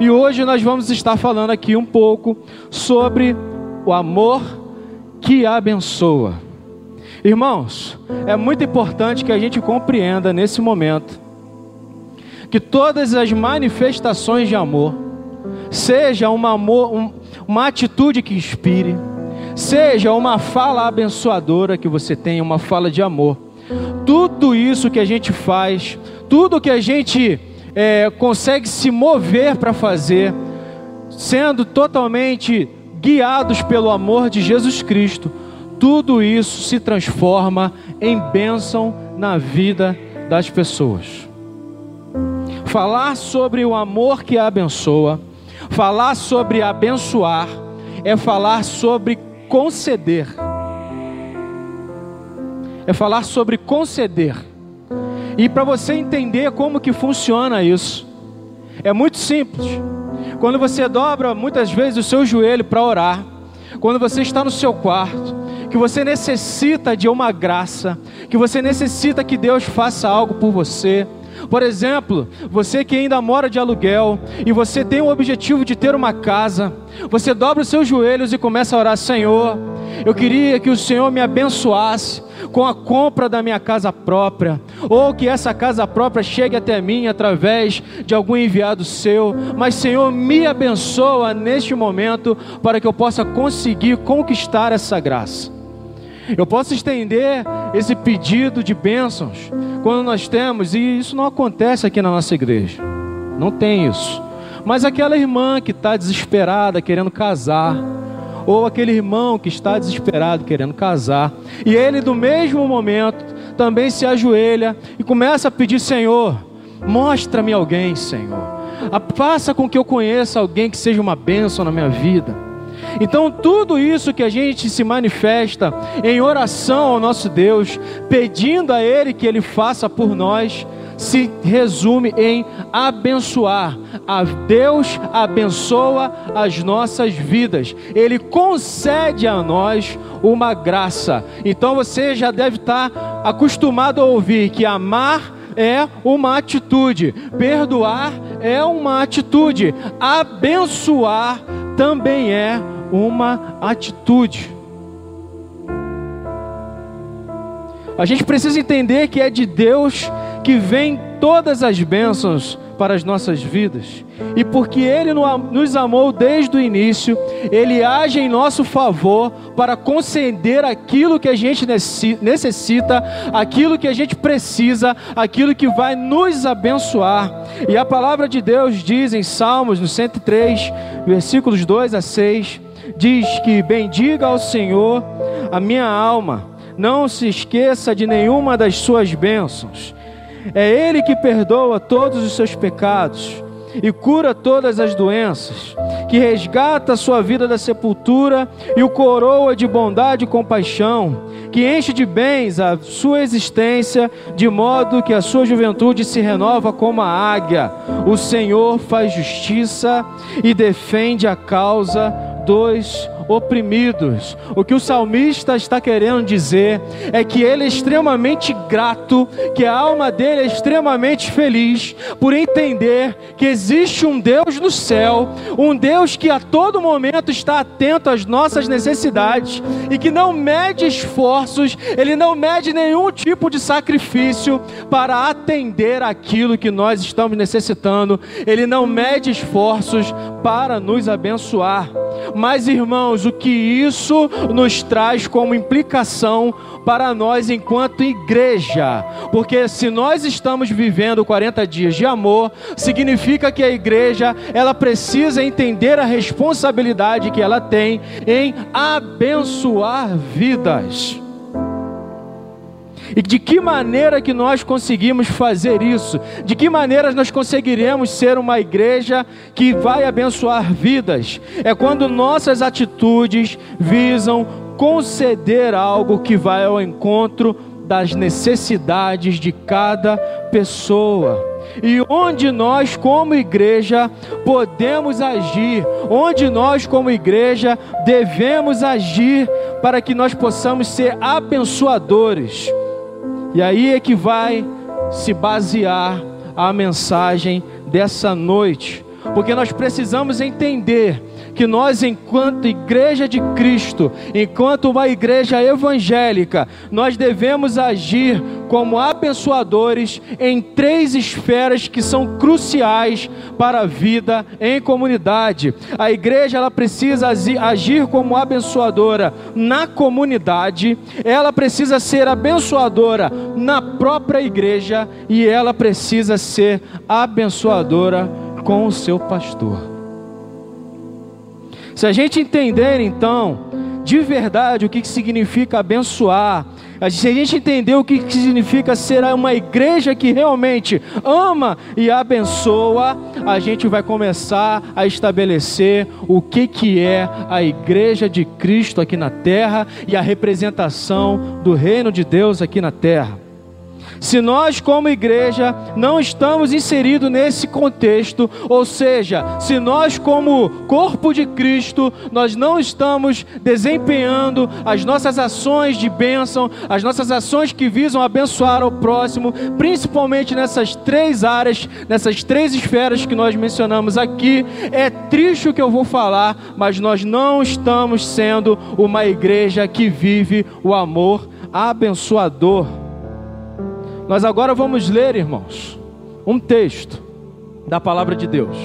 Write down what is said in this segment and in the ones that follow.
E hoje nós vamos estar falando aqui um pouco sobre o amor que abençoa. Irmãos, é muito importante que a gente compreenda nesse momento que todas as manifestações de amor, seja uma, amor, um, uma atitude que inspire, seja uma fala abençoadora que você tenha, uma fala de amor, tudo isso que a gente faz, tudo que a gente é, consegue se mover para fazer, sendo totalmente guiados pelo amor de Jesus Cristo, tudo isso se transforma em bênção na vida das pessoas. Falar sobre o amor que abençoa, falar sobre abençoar, é falar sobre conceder. É falar sobre conceder. E para você entender como que funciona isso, é muito simples. Quando você dobra muitas vezes o seu joelho para orar, quando você está no seu quarto, que você necessita de uma graça, que você necessita que Deus faça algo por você, por exemplo, você que ainda mora de aluguel e você tem o objetivo de ter uma casa, você dobra os seus joelhos e começa a orar: Senhor, eu queria que o Senhor me abençoasse com a compra da minha casa própria, ou que essa casa própria chegue até mim através de algum enviado seu. Mas, Senhor, me abençoa neste momento para que eu possa conseguir conquistar essa graça. Eu posso estender esse pedido de bênçãos quando nós temos, e isso não acontece aqui na nossa igreja, não tem isso. Mas aquela irmã que está desesperada querendo casar, ou aquele irmão que está desesperado querendo casar, e ele, do mesmo momento, também se ajoelha e começa a pedir: Senhor, mostra-me alguém, Senhor. Faça com que eu conheça alguém que seja uma bênção na minha vida. Então, tudo isso que a gente se manifesta em oração ao nosso Deus, pedindo a Ele que Ele faça por nós, se resume em abençoar. A Deus abençoa as nossas vidas. Ele concede a nós uma graça. Então você já deve estar acostumado a ouvir que amar é uma atitude, perdoar é uma atitude, abençoar também é uma atitude. A gente precisa entender que é de Deus que vem todas as bênçãos para as nossas vidas. E porque Ele nos amou desde o início, Ele age em nosso favor para conceder aquilo que a gente necessita, aquilo que a gente precisa, aquilo que vai nos abençoar. E a palavra de Deus diz em Salmos, no 103, versículos 2 a 6, diz que bendiga ao Senhor a minha alma, não se esqueça de nenhuma das suas bênçãos. É Ele que perdoa todos os seus pecados e cura todas as doenças, que resgata a sua vida da sepultura e o coroa de bondade e compaixão, que enche de bens a sua existência, de modo que a sua juventude se renova como a águia. O Senhor faz justiça e defende a causa dos oprimidos. O que o salmista está querendo dizer é que ele é extremamente grato, que a alma dele é extremamente feliz por entender que existe um Deus no céu, um Deus que a todo momento está atento às nossas necessidades e que não mede esforços, ele não mede nenhum tipo de sacrifício para atender aquilo que nós estamos necessitando, ele não mede esforços para nos abençoar. Mas, irmãos, o que isso nos traz como implicação para nós enquanto igreja? Porque se nós estamos vivendo 40 dias de amor, significa que a igreja, ela precisa entender a responsabilidade que ela tem em abençoar vidas. E de que maneira que nós conseguimos fazer isso? De que maneira nós conseguiremos ser uma igreja que vai abençoar vidas? É quando nossas atitudes visam conceder algo que vai ao encontro das necessidades de cada pessoa. E onde nós, como igreja, podemos agir, onde nós, como igreja, devemos agir para que nós possamos ser abençoadores. E aí é que vai se basear a mensagem dessa noite, Porque nós precisamos entender que nós, enquanto igreja de Cristo, enquanto uma igreja evangélica, nós devemos agir como abençoadores em três esferas que são cruciais para a vida em comunidade. A igreja ela precisa agir como abençoadora na comunidade, ela precisa ser abençoadora na própria igreja e ela precisa ser abençoadora com o seu pastor. Se a gente entender então de verdade o que significa abençoar, se a gente entender o que significa ser uma igreja que realmente ama e abençoa, a gente vai começar a estabelecer o que, que é a igreja de Cristo aqui na terra e a representação do reino de Deus aqui na terra. Se nós, como igreja, não estamos inseridos nesse contexto, ou seja, se nós, como corpo de Cristo, nós não estamos desempenhando as nossas ações de bênção, as nossas ações que visam abençoar o próximo, principalmente nessas três áreas, nessas três esferas que nós mencionamos aqui, é triste o que eu vou falar, mas nós não estamos sendo uma igreja que vive o amor abençoador. Nós agora vamos ler, irmãos, um texto da palavra de Deus.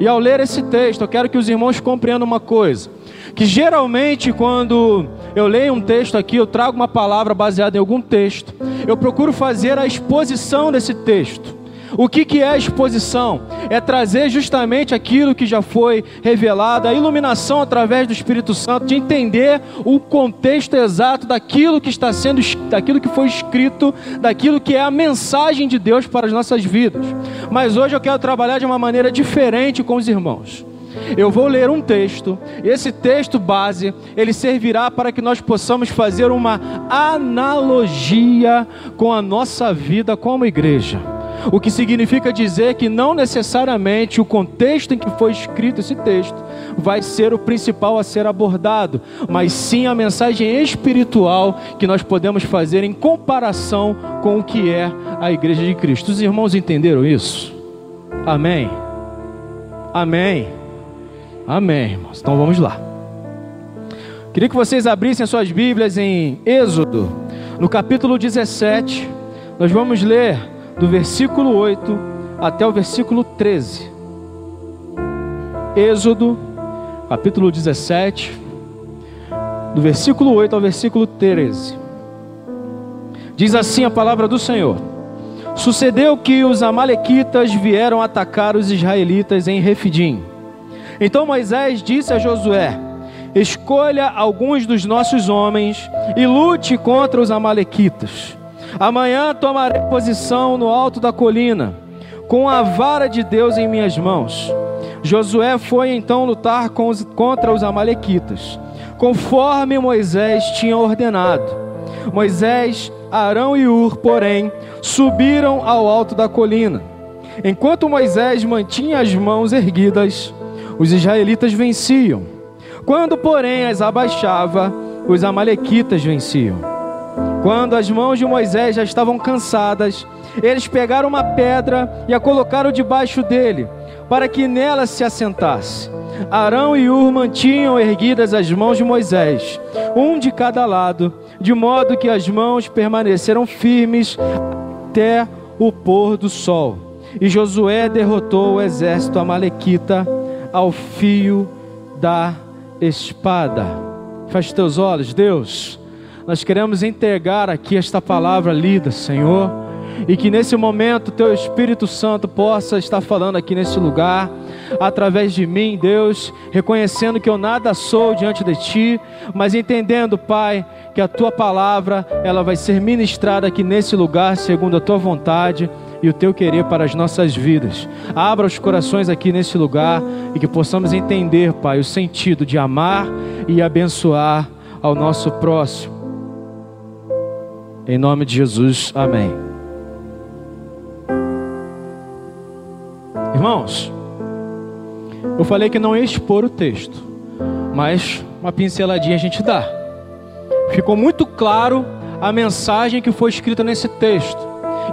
E ao ler esse texto, eu quero que os irmãos compreendam uma coisa: que geralmente, quando eu leio um texto aqui, eu trago uma palavra baseada em algum texto, eu procuro fazer a exposição desse texto. O que, que é exposição? É trazer justamente aquilo que já foi revelado, a iluminação através do Espírito Santo, de entender o contexto exato daquilo que está sendo, daquilo que foi escrito, daquilo que é a mensagem de Deus para as nossas vidas. Mas hoje eu quero trabalhar de uma maneira diferente com os irmãos. Eu vou ler um texto, esse texto base, ele servirá para que nós possamos fazer uma analogia com a nossa vida como igreja. O que significa dizer que não necessariamente o contexto em que foi escrito esse texto vai ser o principal a ser abordado, mas sim a mensagem espiritual que nós podemos fazer em comparação com o que é a igreja de Cristo. Os irmãos entenderam isso? Amém. Amém. Amém, irmãos. Então vamos lá. Queria que vocês abrissem as suas Bíblias em Êxodo, no capítulo 17. Nós vamos ler do versículo 8 até o versículo 13. Êxodo, capítulo 17, do versículo 8 ao versículo 13. Diz assim a palavra do Senhor: Sucedeu que os amalequitas vieram atacar os israelitas em Refidim. Então Moisés disse a Josué: Escolha alguns dos nossos homens e lute contra os amalequitas. Amanhã tomarei posição no alto da colina, com a vara de Deus em minhas mãos. Josué foi então lutar os, contra os Amalequitas, conforme Moisés tinha ordenado. Moisés, Arão e Ur, porém, subiram ao alto da colina. Enquanto Moisés mantinha as mãos erguidas, os israelitas venciam. Quando, porém, as abaixava, os Amalequitas venciam. Quando as mãos de Moisés já estavam cansadas, eles pegaram uma pedra e a colocaram debaixo dele, para que nela se assentasse. Arão e Ur mantinham erguidas as mãos de Moisés, um de cada lado, de modo que as mãos permaneceram firmes até o pôr do sol. E Josué derrotou o exército amalequita ao fio da espada. Feche teus olhos, Deus. Nós queremos entregar aqui esta palavra lida, Senhor, e que nesse momento teu Espírito Santo possa estar falando aqui nesse lugar, através de mim, Deus, reconhecendo que eu nada sou diante de ti, mas entendendo, Pai, que a tua palavra, ela vai ser ministrada aqui nesse lugar segundo a tua vontade e o teu querer para as nossas vidas. Abra os corações aqui nesse lugar e que possamos entender, Pai, o sentido de amar e abençoar ao nosso próximo. Em nome de Jesus, amém. Irmãos, eu falei que não ia expor o texto, mas uma pinceladinha a gente dá. Ficou muito claro a mensagem que foi escrita nesse texto.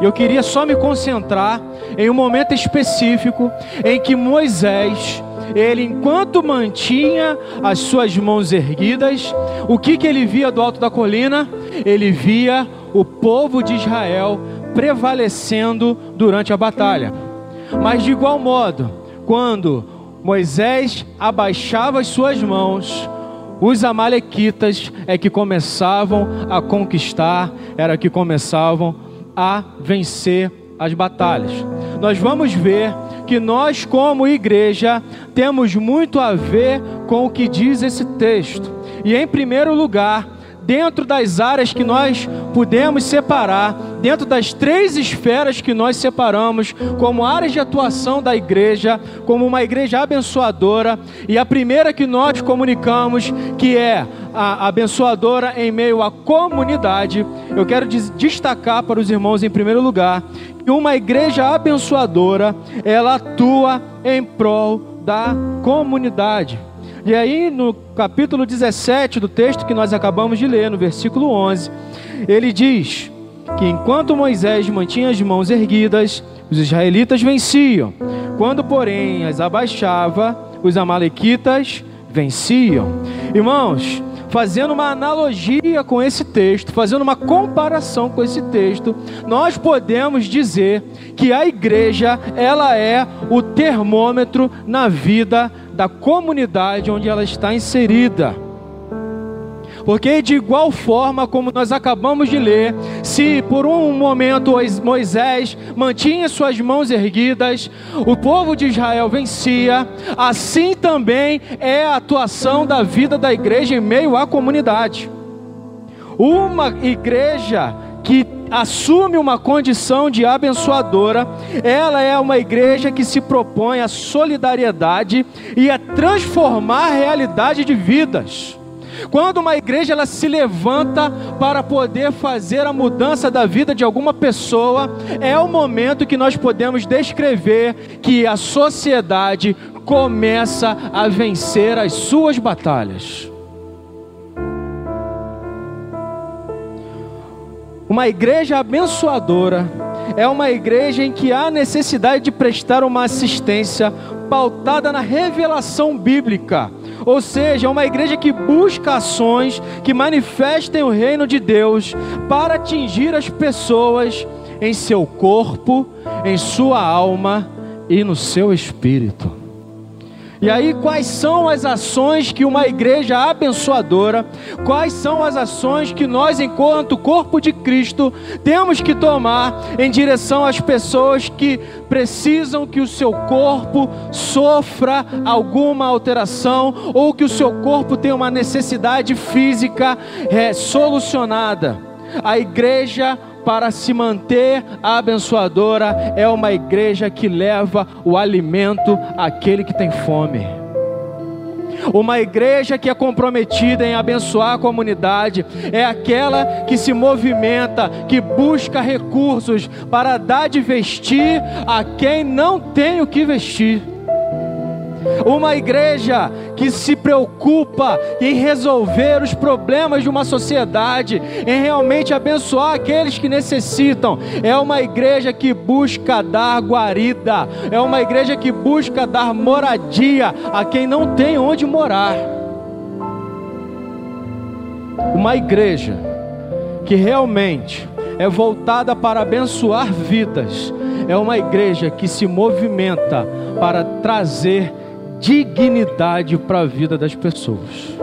Eu queria só me concentrar em um momento específico em que Moisés, ele enquanto mantinha as suas mãos erguidas, o que que ele via do alto da colina? Ele via o povo de Israel prevalecendo durante a batalha. Mas de igual modo, quando Moisés abaixava as suas mãos, os amalequitas é que começavam a conquistar, era que começavam a vencer as batalhas. Nós vamos ver que nós, como igreja, temos muito a ver com o que diz esse texto. E em primeiro lugar, dentro das áreas que nós pudemos separar, dentro das três esferas que nós separamos, como áreas de atuação da igreja, como uma igreja abençoadora, e a primeira que nós comunicamos, que é a abençoadora em meio à comunidade, eu quero destacar para os irmãos em primeiro lugar que uma igreja abençoadora, ela atua em prol da comunidade. E aí, no capítulo 17 do texto que nós acabamos de ler, no versículo 11, ele diz que enquanto Moisés mantinha as mãos erguidas, os israelitas venciam. Quando, porém, as abaixava, os amalequitas venciam. Irmãos, fazendo uma analogia com esse texto, fazendo uma comparação com esse texto, nós podemos dizer que a igreja, ela é o termômetro na vida da comunidade onde ela está inserida. Porque, de igual forma como nós acabamos de ler, se por um momento Moisés mantinha suas mãos erguidas, o povo de Israel vencia, assim também é a atuação da vida da igreja em meio à comunidade. Uma igreja que assume uma condição de abençoadora, ela é uma igreja que se propõe a solidariedade e a transformar a realidade de vidas. Quando uma igreja ela se levanta para poder fazer a mudança da vida de alguma pessoa, é o momento que nós podemos descrever que a sociedade começa a vencer as suas batalhas. Uma igreja abençoadora é uma igreja em que há necessidade de prestar uma assistência pautada na revelação bíblica. Ou seja, é uma igreja que busca ações que manifestem o reino de Deus para atingir as pessoas em seu corpo, em sua alma e no seu espírito. E aí, quais são as ações que uma igreja abençoadora, quais são as ações que nós, enquanto corpo de Cristo, temos que tomar em direção às pessoas que precisam que o seu corpo sofra alguma alteração ou que o seu corpo tenha uma necessidade física é, solucionada? A igreja para se manter abençoadora, é uma igreja que leva o alimento àquele que tem fome. Uma igreja que é comprometida em abençoar a comunidade é aquela que se movimenta, que busca recursos para dar de vestir a quem não tem o que vestir. Uma igreja que se preocupa em resolver os problemas de uma sociedade, em realmente abençoar aqueles que necessitam. É uma igreja que busca dar guarida, é uma igreja que busca dar moradia a quem não tem onde morar. Uma igreja que realmente é voltada para abençoar vidas, é uma igreja que se movimenta para trazer dignidade para a vida das pessoas.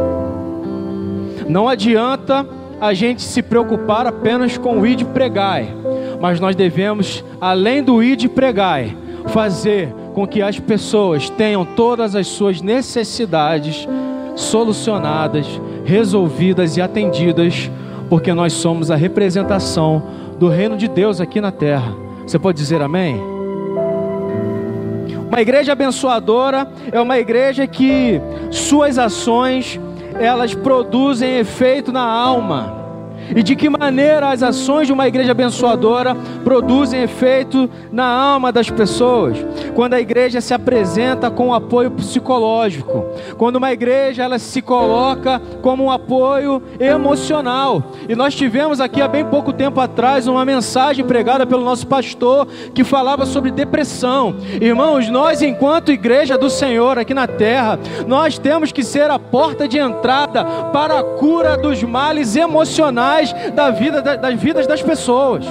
Não adianta a gente se preocupar apenas com o id pregai, mas nós devemos, além do id pregai, fazer com que as pessoas tenham todas as suas necessidades solucionadas, resolvidas e atendidas, porque nós somos a representação do reino de Deus aqui na terra. Você pode dizer amém? Uma igreja abençoadora é uma igreja que suas ações elas produzem efeito na alma. E de que maneira as ações de uma igreja abençoadora produzem efeito na alma das pessoas? quando a igreja se apresenta com apoio psicológico, quando uma igreja ela se coloca como um apoio emocional. E nós tivemos aqui há bem pouco tempo atrás uma mensagem pregada pelo nosso pastor que falava sobre depressão. Irmãos, nós enquanto igreja do Senhor aqui na terra, nós temos que ser a porta de entrada para a cura dos males emocionais da vida das vidas das pessoas.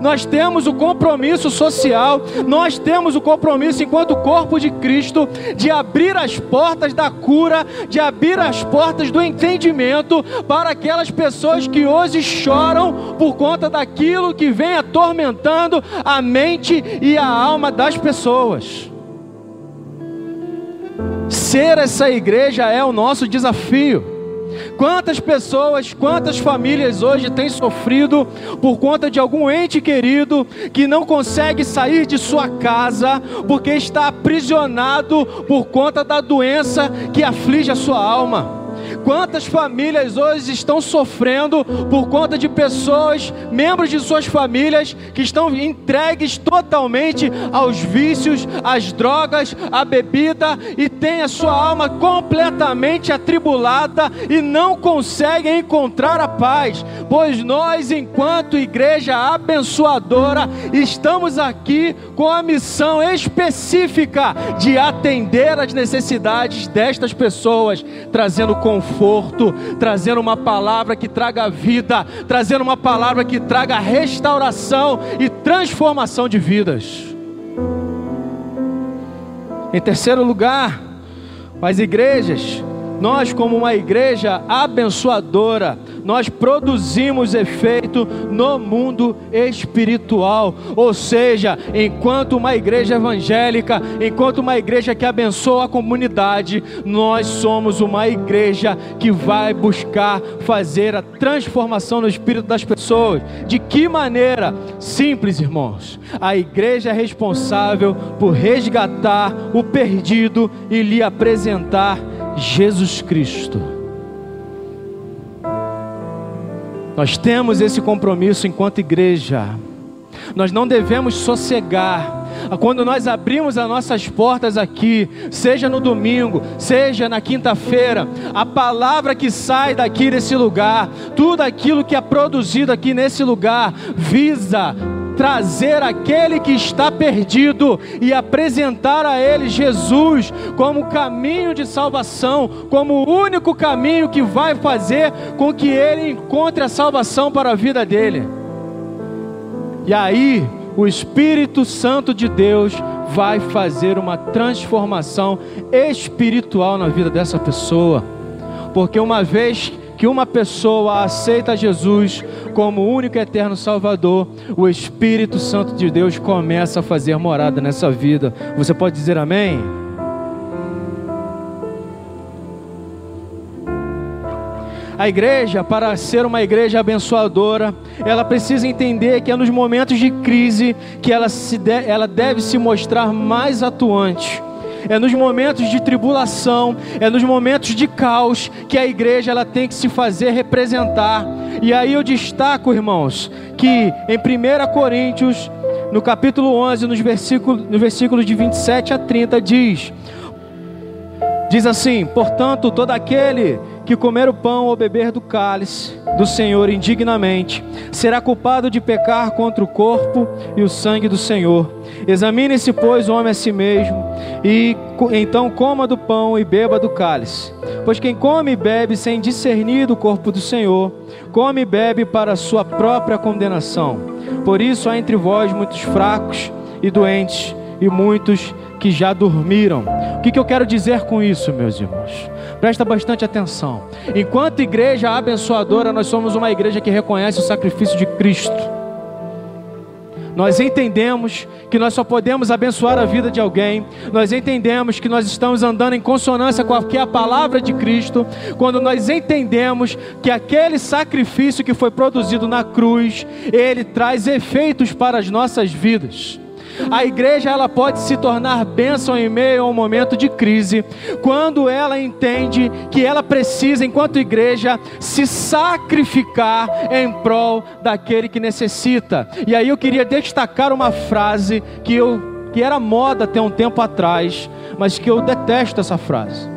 Nós temos o compromisso social, nós temos o compromisso enquanto corpo de Cristo de abrir as portas da cura, de abrir as portas do entendimento para aquelas pessoas que hoje choram por conta daquilo que vem atormentando a mente e a alma das pessoas. Ser essa igreja é o nosso desafio. Quantas pessoas, quantas famílias hoje têm sofrido por conta de algum ente querido que não consegue sair de sua casa porque está aprisionado por conta da doença que aflige a sua alma? Quantas famílias hoje estão sofrendo por conta de pessoas, membros de suas famílias, que estão entregues totalmente aos vícios, às drogas, à bebida e têm a sua alma completamente atribulada e não conseguem encontrar a paz? Pois nós, enquanto igreja abençoadora, estamos aqui com a missão específica de atender às necessidades destas pessoas, trazendo conforto conforto, trazendo uma palavra que traga vida, trazendo uma palavra que traga restauração e transformação de vidas. Em terceiro lugar, as igrejas nós, como uma igreja abençoadora, nós produzimos efeito no mundo espiritual. Ou seja, enquanto uma igreja evangélica, enquanto uma igreja que abençoa a comunidade, nós somos uma igreja que vai buscar fazer a transformação no espírito das pessoas. De que maneira? Simples, irmãos. A igreja é responsável por resgatar o perdido e lhe apresentar Jesus Cristo. Nós temos esse compromisso enquanto igreja. Nós não devemos sossegar. Quando nós abrimos as nossas portas aqui, seja no domingo, seja na quinta-feira, a palavra que sai daqui desse lugar, tudo aquilo que é produzido aqui nesse lugar, visa trazer aquele que está perdido e apresentar a ele Jesus como caminho de salvação, como o único caminho que vai fazer com que ele encontre a salvação para a vida dele. E aí, o Espírito Santo de Deus vai fazer uma transformação espiritual na vida dessa pessoa, porque uma vez que uma pessoa aceita Jesus como único eterno Salvador, o Espírito Santo de Deus começa a fazer morada nessa vida. Você pode dizer amém? A igreja, para ser uma igreja abençoadora, ela precisa entender que é nos momentos de crise que ela, se de, ela deve se mostrar mais atuante é nos momentos de tribulação, é nos momentos de caos que a igreja ela tem que se fazer representar. E aí eu destaco, irmãos, que em 1 Coríntios, no capítulo 11, nos versículos, no versículo de 27 a 30, diz: Diz assim: Portanto, todo aquele que comer o pão ou beber do cálice do Senhor indignamente será culpado de pecar contra o corpo e o sangue do Senhor. Examine-se, pois, o homem a si mesmo, e então coma do pão e beba do cálice. Pois quem come e bebe sem discernir do corpo do Senhor, come e bebe para sua própria condenação. Por isso há entre vós muitos fracos e doentes, e muitos que já dormiram. O que, que eu quero dizer com isso, meus irmãos? Presta bastante atenção. Enquanto igreja abençoadora, nós somos uma igreja que reconhece o sacrifício de Cristo. Nós entendemos que nós só podemos abençoar a vida de alguém, nós entendemos que nós estamos andando em consonância com a, que é a palavra de Cristo, quando nós entendemos que aquele sacrifício que foi produzido na cruz, ele traz efeitos para as nossas vidas. A igreja ela pode se tornar bênção em meio a um momento de crise, quando ela entende que ela precisa, enquanto igreja, se sacrificar em prol daquele que necessita. E aí eu queria destacar uma frase que eu que era moda até um tempo atrás, mas que eu detesto essa frase.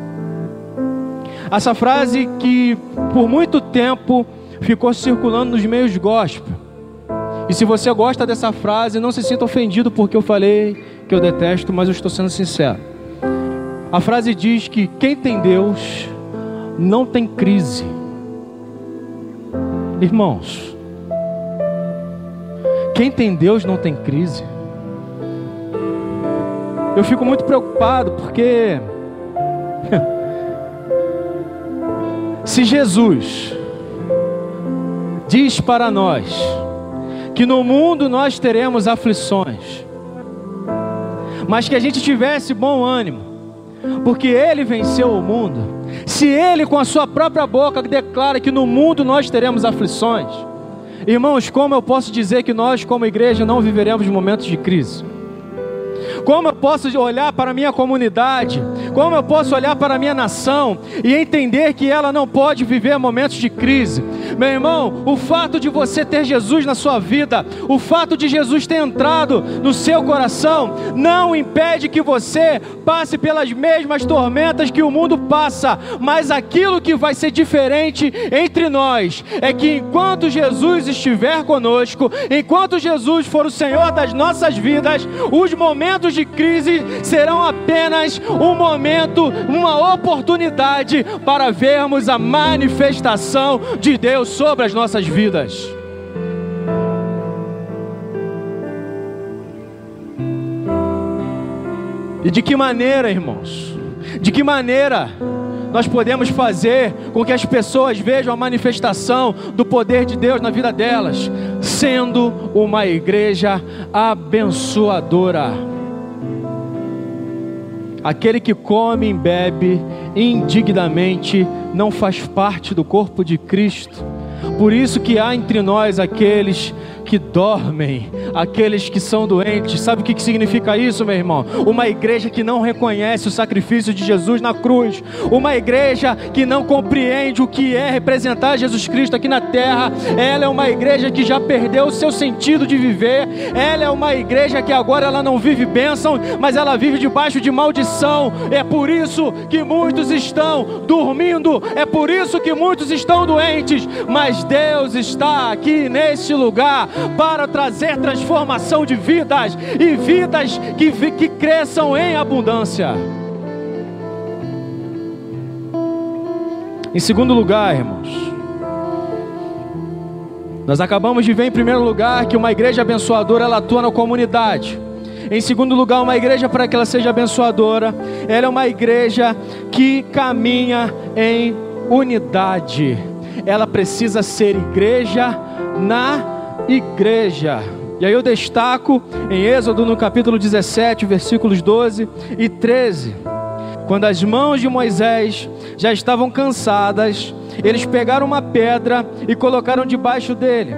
Essa frase que por muito tempo ficou circulando nos meios gospel. E se você gosta dessa frase, não se sinta ofendido porque eu falei que eu detesto, mas eu estou sendo sincero. A frase diz que quem tem Deus não tem crise. Irmãos, quem tem Deus não tem crise. Eu fico muito preocupado porque se Jesus diz para nós que no mundo nós teremos aflições, mas que a gente tivesse bom ânimo, porque Ele venceu o mundo. Se Ele, com a Sua própria boca, declara que no mundo nós teremos aflições, irmãos, como eu posso dizer que nós, como igreja, não viveremos momentos de crise? Como posso olhar para a minha comunidade? Como eu posso olhar para a minha nação e entender que ela não pode viver momentos de crise? Meu irmão, o fato de você ter Jesus na sua vida, o fato de Jesus ter entrado no seu coração, não impede que você passe pelas mesmas tormentas que o mundo passa, mas aquilo que vai ser diferente entre nós é que enquanto Jesus estiver conosco, enquanto Jesus for o Senhor das nossas vidas, os momentos de crise serão apenas um momento, uma oportunidade para vermos a manifestação de Deus sobre as nossas vidas. E de que maneira, irmãos? De que maneira nós podemos fazer com que as pessoas vejam a manifestação do poder de Deus na vida delas, sendo uma igreja abençoadora? Aquele que come e bebe indignamente não faz parte do corpo de Cristo. Por isso que há entre nós aqueles que dormem, aqueles que são doentes. Sabe o que significa isso, meu irmão? Uma igreja que não reconhece o sacrifício de Jesus na cruz, uma igreja que não compreende o que é representar Jesus Cristo aqui na terra. Ela é uma igreja que já perdeu o seu sentido de viver. Ela é uma igreja que agora ela não vive bênção, mas ela vive debaixo de maldição. É por isso que muitos estão dormindo, é por isso que muitos estão doentes, mas Deus está aqui neste lugar para trazer transformação de vidas e vidas que, que cresçam em abundância. Em segundo lugar, irmãos, nós acabamos de ver em primeiro lugar que uma igreja abençoadora ela atua na comunidade. Em segundo lugar, uma igreja para que ela seja abençoadora, ela é uma igreja que caminha em unidade. Ela precisa ser igreja na igreja. E aí eu destaco em Êxodo no capítulo 17, versículos 12 e 13. Quando as mãos de Moisés já estavam cansadas, eles pegaram uma pedra e colocaram debaixo dele,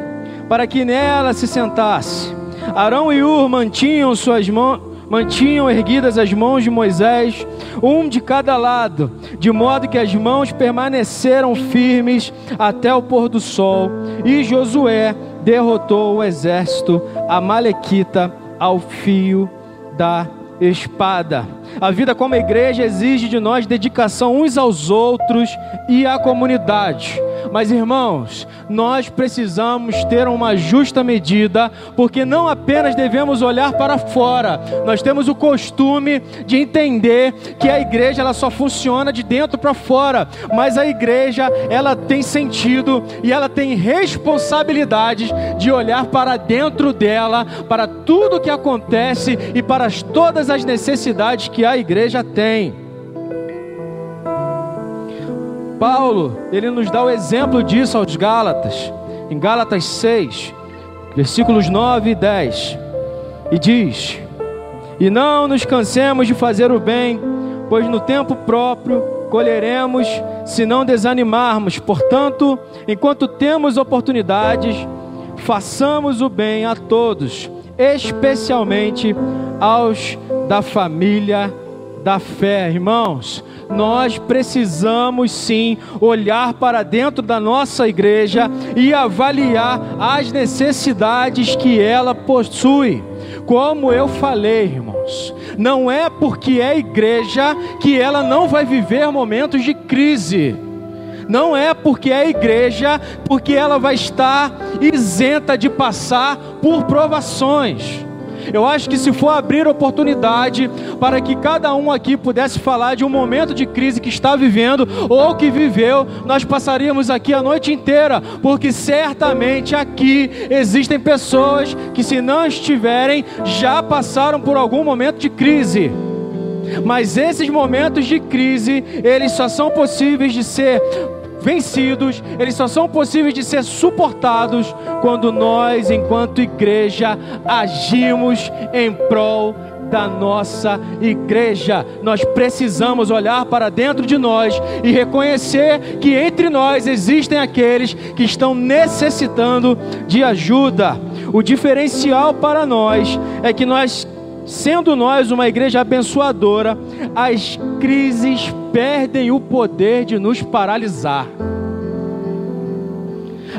para que nela se sentasse. Arão e Ur mantinham suas mãos mantinham erguidas as mãos de Moisés, um de cada lado, de modo que as mãos permaneceram firmes até o pôr do sol. E Josué derrotou o exército amalequita ao fio da espada. A vida como igreja exige de nós dedicação uns aos outros e à comunidade. Mas irmãos, nós precisamos ter uma justa medida, porque não apenas devemos olhar para fora, nós temos o costume de entender que a igreja ela só funciona de dentro para fora, mas a igreja ela tem sentido e ela tem responsabilidades de olhar para dentro dela, para tudo que acontece e para todas as necessidades que a igreja tem. Paulo, ele nos dá o exemplo disso aos Gálatas, em Gálatas 6, versículos 9 e 10, e diz: E não nos cansemos de fazer o bem, pois no tempo próprio colheremos se não desanimarmos. Portanto, enquanto temos oportunidades, façamos o bem a todos, especialmente aos da família da fé, irmãos nós precisamos sim olhar para dentro da nossa igreja e avaliar as necessidades que ela possui. Como eu falei, irmãos, não é porque é igreja que ela não vai viver momentos de crise. Não é porque é igreja, porque ela vai estar isenta de passar por provações. Eu acho que se for abrir oportunidade para que cada um aqui pudesse falar de um momento de crise que está vivendo ou que viveu, nós passaríamos aqui a noite inteira, porque certamente aqui existem pessoas que, se não estiverem, já passaram por algum momento de crise. Mas esses momentos de crise, eles só são possíveis de ser vencidos, eles só são possíveis de ser suportados quando nós, enquanto igreja, agimos em prol da nossa igreja. Nós precisamos olhar para dentro de nós e reconhecer que entre nós existem aqueles que estão necessitando de ajuda. O diferencial para nós é que nós Sendo nós uma igreja abençoadora, as crises perdem o poder de nos paralisar.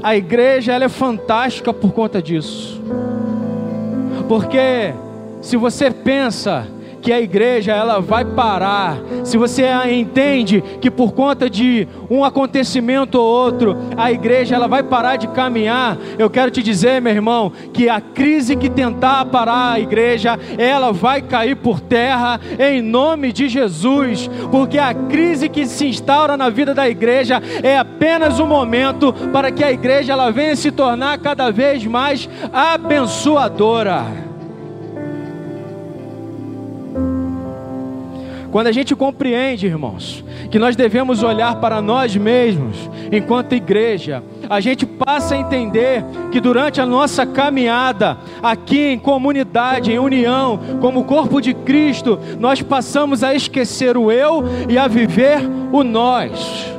A igreja ela é fantástica por conta disso. Porque se você pensa que a igreja ela vai parar. Se você entende que por conta de um acontecimento ou outro, a igreja ela vai parar de caminhar, eu quero te dizer, meu irmão, que a crise que tentar parar a igreja, ela vai cair por terra em nome de Jesus, porque a crise que se instaura na vida da igreja é apenas um momento para que a igreja ela venha se tornar cada vez mais abençoadora. Quando a gente compreende, irmãos, que nós devemos olhar para nós mesmos enquanto igreja, a gente passa a entender que durante a nossa caminhada aqui em comunidade, em união, como corpo de Cristo, nós passamos a esquecer o eu e a viver o nós.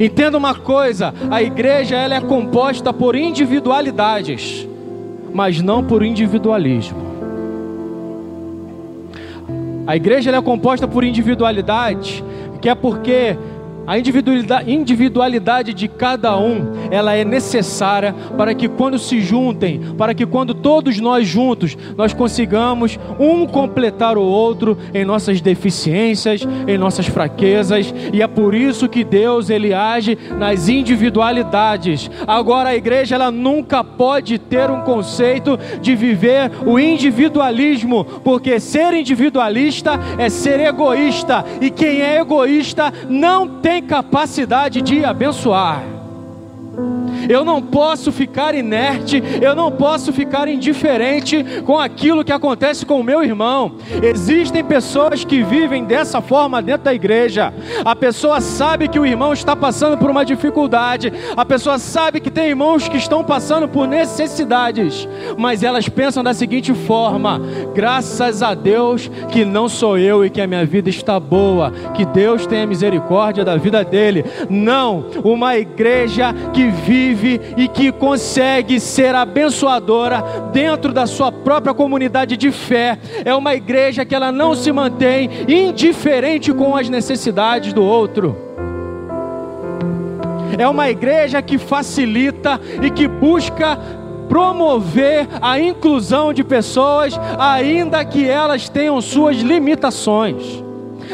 Entenda uma coisa, a igreja ela é composta por individualidades, mas não por individualismo. A igreja é composta por individualidade, que é porque a individualidade de cada um, ela é necessária para que quando se juntem, para que quando todos nós juntos, nós consigamos um completar o outro em nossas deficiências, em nossas fraquezas, e é por isso que Deus ele age nas individualidades. Agora a igreja ela nunca pode ter um conceito de viver o individualismo, porque ser individualista é ser egoísta, e quem é egoísta não tem tem capacidade de abençoar. Eu não posso ficar inerte, eu não posso ficar indiferente com aquilo que acontece com o meu irmão. Existem pessoas que vivem dessa forma dentro da igreja. A pessoa sabe que o irmão está passando por uma dificuldade, a pessoa sabe que tem irmãos que estão passando por necessidades, mas elas pensam da seguinte forma: graças a Deus que não sou eu e que a minha vida está boa, que Deus tenha misericórdia da vida dele. Não, uma igreja que vive vive e que consegue ser abençoadora dentro da sua própria comunidade de fé. É uma igreja que ela não se mantém indiferente com as necessidades do outro. É uma igreja que facilita e que busca promover a inclusão de pessoas, ainda que elas tenham suas limitações.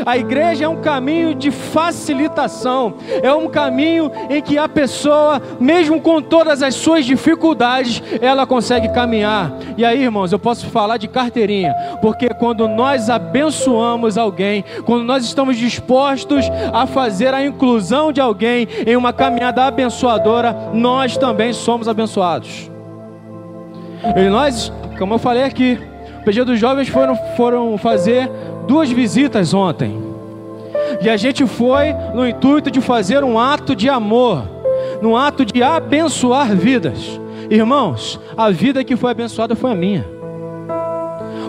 A igreja é um caminho de facilitação, é um caminho em que a pessoa, mesmo com todas as suas dificuldades, ela consegue caminhar. E aí, irmãos, eu posso falar de carteirinha, porque quando nós abençoamos alguém, quando nós estamos dispostos a fazer a inclusão de alguém em uma caminhada abençoadora, nós também somos abençoados. E nós, como eu falei aqui, o PG dos jovens foram, foram fazer duas visitas ontem. E a gente foi no intuito de fazer um ato de amor, num ato de abençoar vidas. Irmãos, a vida que foi abençoada foi a minha.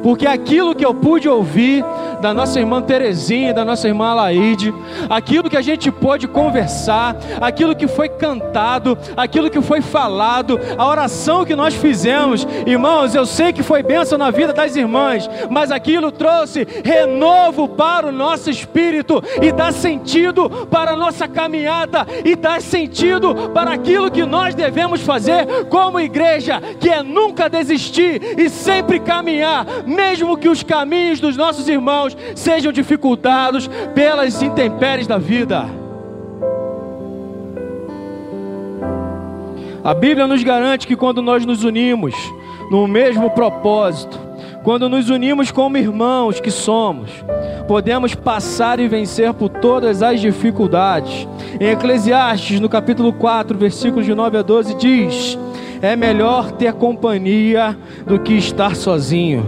Porque aquilo que eu pude ouvir da nossa irmã Terezinha, da nossa irmã Alaide, aquilo que a gente pôde conversar, aquilo que foi cantado, aquilo que foi falado, a oração que nós fizemos. Irmãos, eu sei que foi bênção na vida das irmãs, mas aquilo trouxe renovo para o nosso espírito e dá sentido para a nossa caminhada e dá sentido para aquilo que nós devemos fazer como igreja, que é nunca desistir e sempre caminhar, mesmo que os caminhos dos nossos irmãos sejam dificultados pelas intempéries da vida. A Bíblia nos garante que quando nós nos unimos no mesmo propósito, quando nos unimos como irmãos que somos, podemos passar e vencer por todas as dificuldades. Em Eclesiastes, no capítulo 4, versículos de 9 a 12, diz: É melhor ter companhia do que estar sozinho,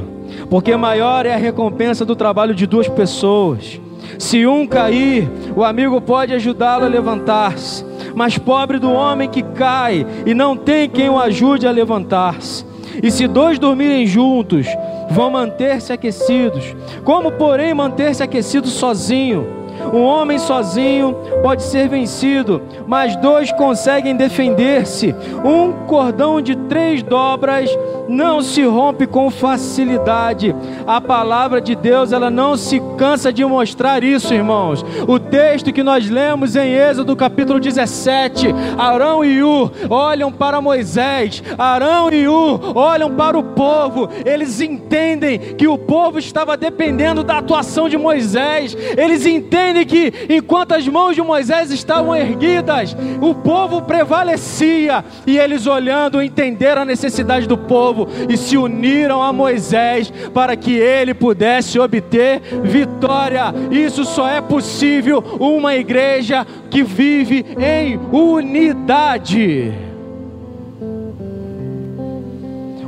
porque maior é a recompensa do trabalho de duas pessoas. Se um cair, o amigo pode ajudá-lo a levantar-se, mas pobre do homem que cai e não tem quem o ajude a levantar-se. E se dois dormirem juntos, vão manter-se aquecidos. Como, porém, manter-se aquecido sozinho? Um homem sozinho pode ser vencido, mas dois conseguem defender-se. Um cordão de três dobras não se rompe com facilidade. A palavra de Deus, ela não se cansa de mostrar isso, irmãos. O texto que nós lemos em Êxodo capítulo 17, Arão e Ur olham para Moisés, Arão e Ur olham para o povo. Eles entendem que o povo estava dependendo da atuação de Moisés. Eles entendem que enquanto as mãos de Moisés estavam erguidas, o povo prevalecia e eles olhando entenderam a necessidade do povo povo e se uniram a Moisés para que ele pudesse obter vitória. Isso só é possível uma igreja que vive em unidade.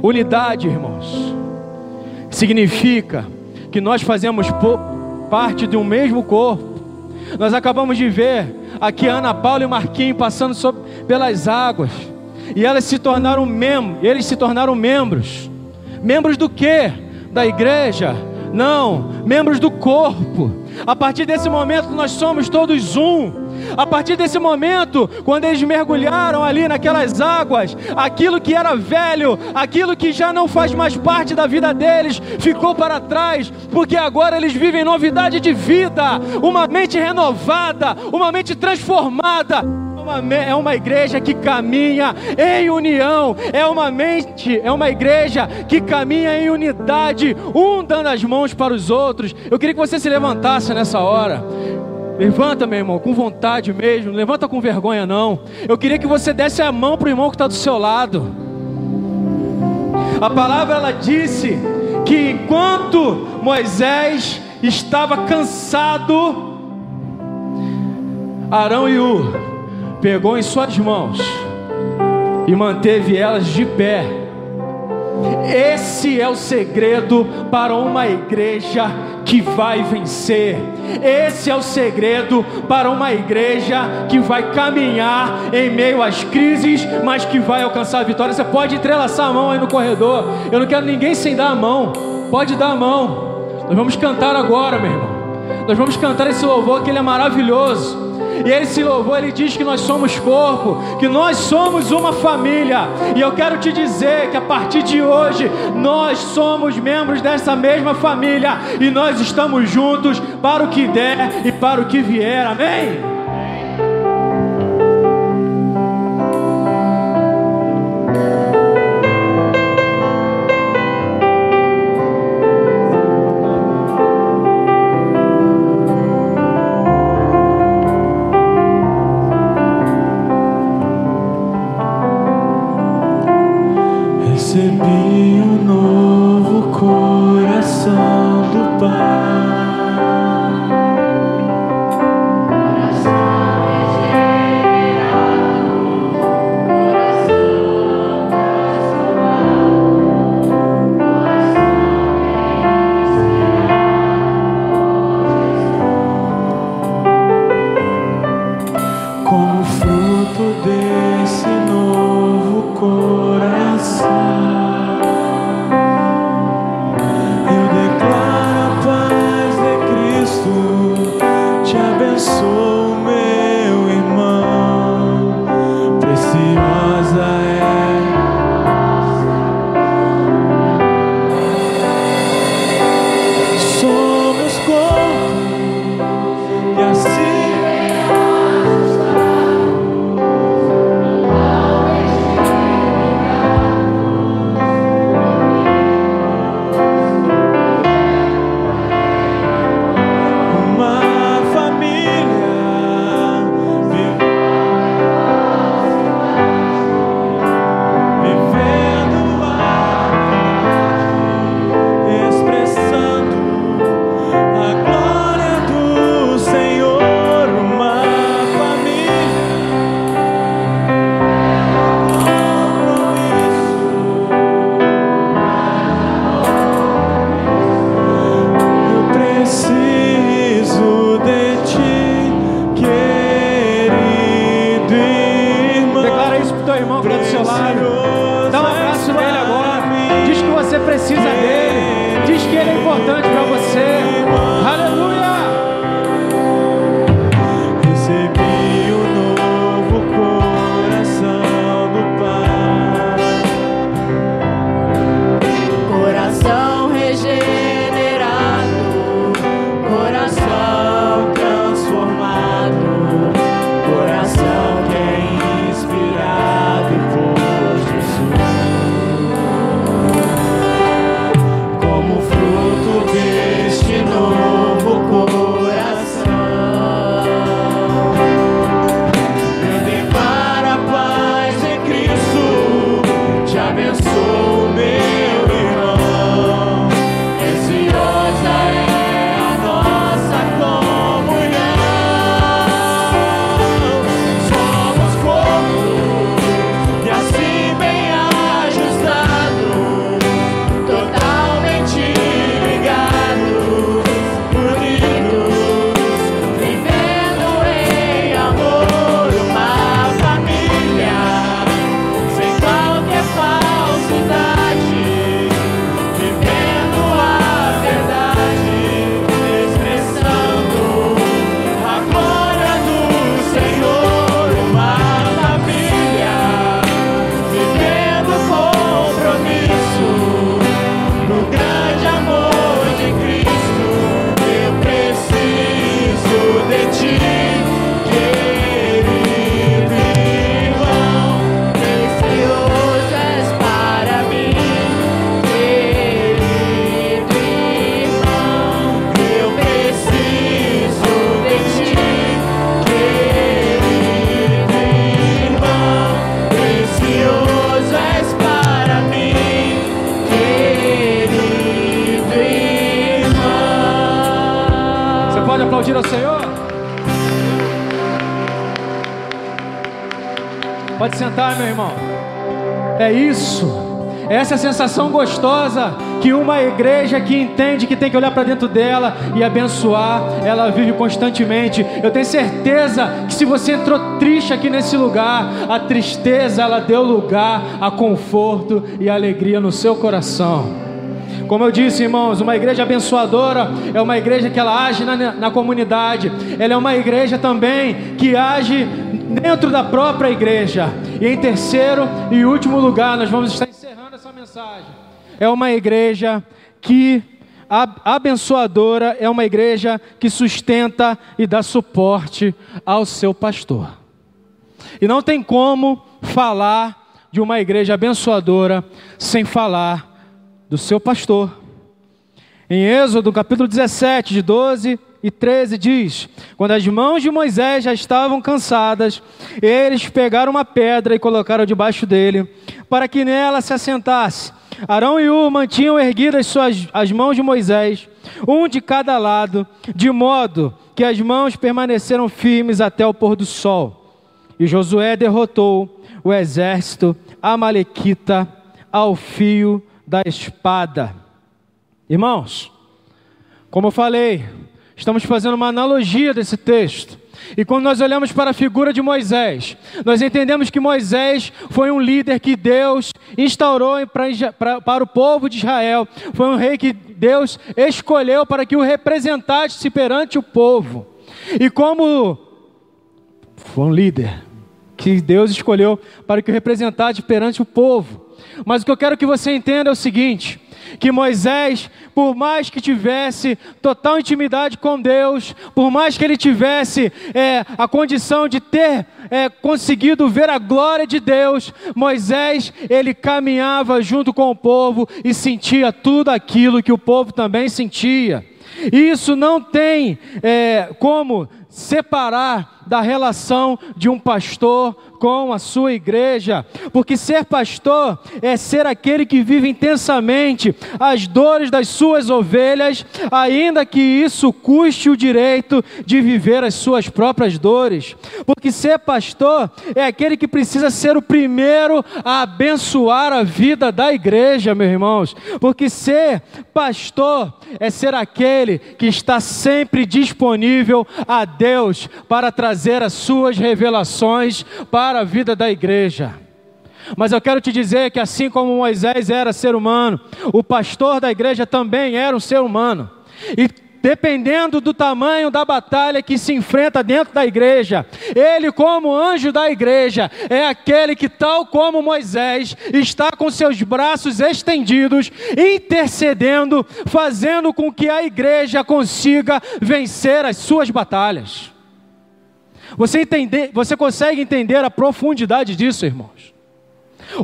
Unidade, irmãos, significa que nós fazemos parte de um mesmo corpo. Nós acabamos de ver aqui Ana Paula e Marquinhos passando sobre, pelas águas. E elas se tornaram membros, eles se tornaram membros. Membros do que? Da igreja? Não, membros do corpo. A partir desse momento nós somos todos um. A partir desse momento, quando eles mergulharam ali naquelas águas, aquilo que era velho, aquilo que já não faz mais parte da vida deles, ficou para trás, porque agora eles vivem novidade de vida, uma mente renovada, uma mente transformada uma, é uma igreja que caminha em união, é uma mente, é uma igreja que caminha em unidade, um dando as mãos para os outros. Eu queria que você se levantasse nessa hora. Levanta, meu irmão, com vontade mesmo, levanta com vergonha, não. Eu queria que você desse a mão para o irmão que está do seu lado. A palavra ela disse que enquanto Moisés estava cansado, Arão e Ur pegou em suas mãos e manteve elas de pé. Esse é o segredo para uma igreja que vai vencer. Esse é o segredo para uma igreja que vai caminhar em meio às crises, mas que vai alcançar a vitória. Você pode entrelaçar a mão aí no corredor. Eu não quero ninguém sem dar a mão. Pode dar a mão. Nós vamos cantar agora, meu irmão. Nós vamos cantar esse louvor que ele é maravilhoso. E ele se louvou, ele diz que nós somos corpo, que nós somos uma família. E eu quero te dizer que a partir de hoje nós somos membros dessa mesma família e nós estamos juntos para o que der e para o que vier. Amém? Coração essa sensação gostosa que uma igreja que entende que tem que olhar para dentro dela e abençoar, ela vive constantemente. Eu tenho certeza que se você entrou triste aqui nesse lugar, a tristeza ela deu lugar a conforto e alegria no seu coração. Como eu disse, irmãos, uma igreja abençoadora é uma igreja que ela age na, na comunidade. Ela é uma igreja também que age dentro da própria igreja. E em terceiro e último lugar, nós vamos estar mensagem. É uma igreja que abençoadora, é uma igreja que sustenta e dá suporte ao seu pastor. E não tem como falar de uma igreja abençoadora sem falar do seu pastor. Em Êxodo, capítulo 17, de 12 e 13 diz: Quando as mãos de Moisés já estavam cansadas, eles pegaram uma pedra e colocaram debaixo dele, para que nela se assentasse. Arão e Ur mantinham erguidas suas, as mãos de Moisés, um de cada lado, de modo que as mãos permaneceram firmes até o pôr do sol. E Josué derrotou o exército amalequita ao fio da espada. Irmãos, como eu falei, Estamos fazendo uma analogia desse texto. E quando nós olhamos para a figura de Moisés, nós entendemos que Moisés foi um líder que Deus instaurou para, o povo de Israel. Foi um rei que Deus escolheu para que o representasse perante o povo. E como foi um líder que Deus escolheu para que o representasse perante o povo. Mas o que eu quero que você entenda é o seguinte: que Moisés, por mais que tivesse total intimidade com Deus, por mais que ele tivesse é, a condição de ter é, conseguido ver a glória de Deus, Moisés, ele caminhava junto com o povo e sentia tudo aquilo que o povo também sentia. Isso não tem é, como separar da relação de um pastor com a sua igreja, porque ser pastor é ser aquele que vive intensamente as dores das suas ovelhas, ainda que isso custe o direito de viver as suas próprias dores. Porque ser pastor é aquele que precisa ser o primeiro a abençoar a vida da igreja, meus irmãos. Porque ser pastor é ser aquele que está sempre disponível a Deus para trazer as suas revelações para a vida da igreja. Mas eu quero te dizer que assim como Moisés era ser humano, o pastor da igreja também era um ser humano. E dependendo do tamanho da batalha que se enfrenta dentro da igreja. Ele, como anjo da igreja, é aquele que, tal como Moisés, está com seus braços estendidos, intercedendo, fazendo com que a igreja consiga vencer as suas batalhas. Você, entende, você consegue entender a profundidade disso, irmãos?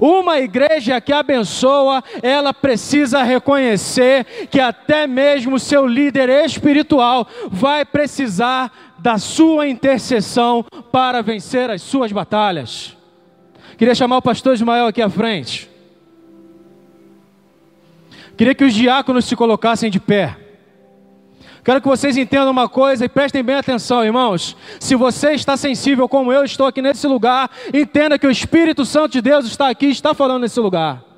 Uma igreja que abençoa, ela precisa reconhecer que até mesmo seu líder espiritual vai precisar da sua intercessão para vencer as suas batalhas. Queria chamar o pastor Ismael aqui à frente. Queria que os diáconos se colocassem de pé. Quero que vocês entendam uma coisa e prestem bem atenção, irmãos. Se você está sensível como eu estou aqui nesse lugar, entenda que o Espírito Santo de Deus está aqui, está falando nesse lugar.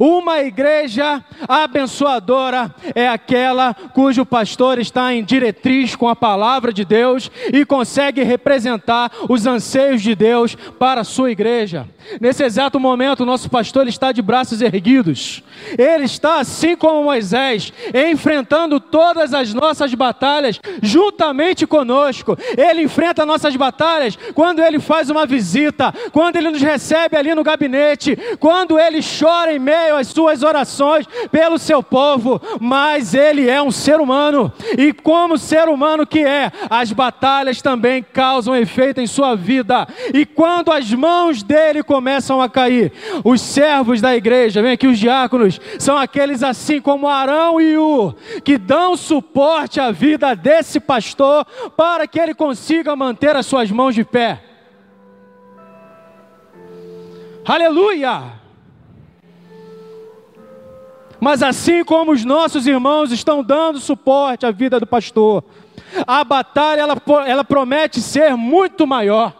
Uma igreja abençoadora é aquela cujo pastor está em diretriz com a palavra de Deus e consegue representar os anseios de Deus para a sua igreja. Nesse exato momento, o nosso pastor está de braços erguidos. Ele está, assim como Moisés, enfrentando todas as nossas batalhas juntamente conosco. Ele enfrenta nossas batalhas quando ele faz uma visita, quando ele nos recebe ali no gabinete, quando ele chora em meio às suas orações pelo seu povo. Mas ele é um ser humano, e como ser humano que é, as batalhas também causam efeito em sua vida. E quando as mãos dele começam a cair. Os servos da igreja, vem aqui os diáconos, são aqueles assim como Arão e U, que dão suporte à vida desse pastor para que ele consiga manter as suas mãos de pé. Aleluia! Mas assim como os nossos irmãos estão dando suporte à vida do pastor, a batalha ela, ela promete ser muito maior.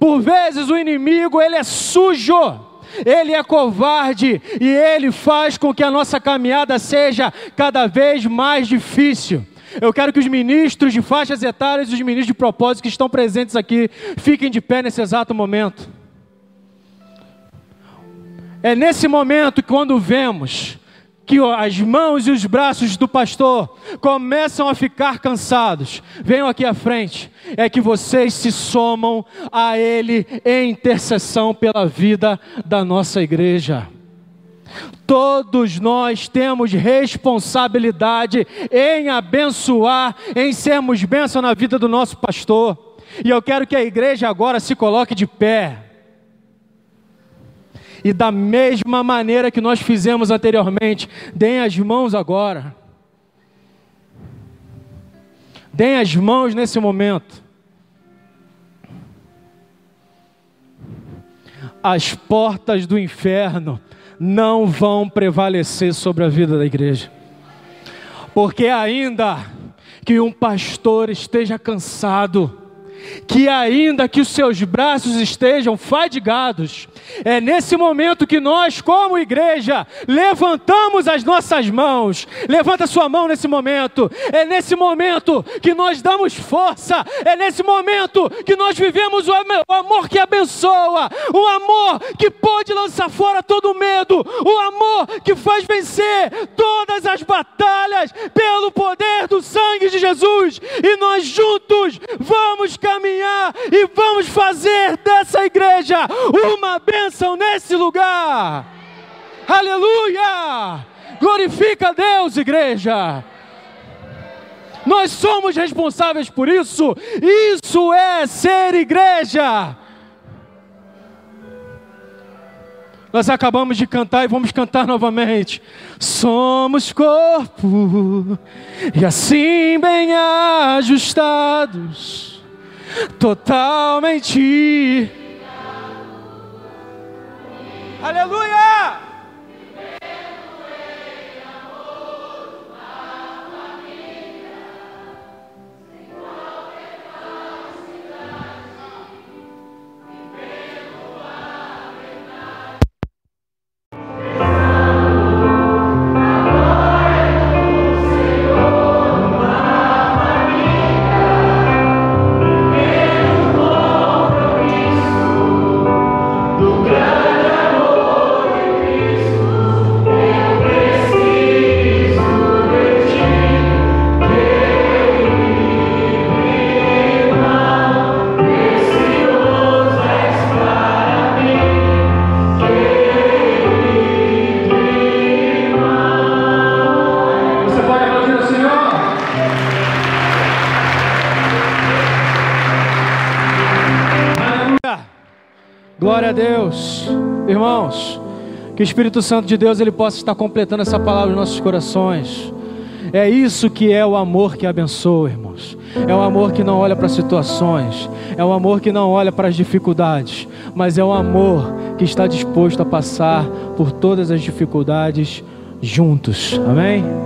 Por vezes o inimigo ele é sujo, ele é covarde e ele faz com que a nossa caminhada seja cada vez mais difícil. Eu quero que os ministros de faixas etárias e os ministros de propósito que estão presentes aqui fiquem de pé nesse exato momento. É nesse momento que quando vemos que as mãos e os braços do pastor começam a ficar cansados, venham aqui à frente, é que vocês se somam a Ele em intercessão pela vida da nossa igreja. Todos nós temos responsabilidade em abençoar, em sermos bênção na vida do nosso pastor. E eu quero que a igreja agora se coloque de pé. E da mesma maneira que nós fizemos anteriormente, deem as mãos agora. Deem as mãos nesse momento. As portas do inferno não vão prevalecer sobre a vida da igreja. Porque ainda que um pastor esteja cansado, que ainda que os seus braços estejam fadigados, é nesse momento que nós, como igreja, levantamos as nossas mãos. Levanta sua mão nesse momento. É nesse momento que nós damos força. É nesse momento que nós vivemos o amor que abençoa, o amor que pode lançar fora todo medo, o amor que faz vencer todas as batalhas pelo poder do sangue de Jesus. E nós juntos vamos caminhar e vamos fazer dessa igreja uma bênção nesse lugar. Aleluia! Glorifica a Deus, igreja. Nós somos responsáveis por isso. Isso é ser igreja. Nós acabamos de cantar e vamos cantar novamente. Somos corpo e assim bem ajustados, totalmente Aleluia! Que o Espírito Santo de Deus ele possa estar completando essa palavra nos nossos corações. É isso que é o amor que abençoa, irmãos. É o amor que não olha para situações, é o amor que não olha para as dificuldades, mas é o amor que está disposto a passar por todas as dificuldades juntos. Amém?